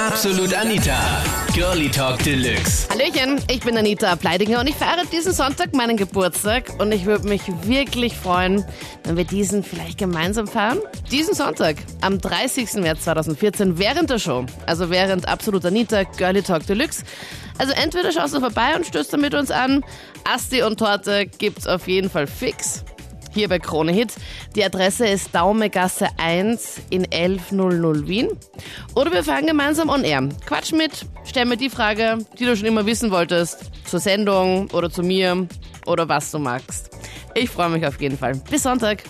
Absolut Anita. Girlie Talk Deluxe. Hallöchen, ich bin Anita Pleidinger und ich feiere diesen Sonntag meinen Geburtstag und ich würde mich wirklich freuen, wenn wir diesen vielleicht gemeinsam feiern. Diesen Sonntag, am 30. März 2014, während der Show, also während Absolut Anita Girlie Talk Deluxe. Also entweder schaust du vorbei und stößt dann mit uns an. Asti und Torte gibt's auf jeden Fall fix hier bei Krone Hit. Die Adresse ist Daumegasse 1 in 1100 Wien. Oder wir fahren gemeinsam on air. Quatsch mit, stell mir die Frage, die du schon immer wissen wolltest, zur Sendung oder zu mir oder was du magst. Ich freue mich auf jeden Fall. Bis Sonntag.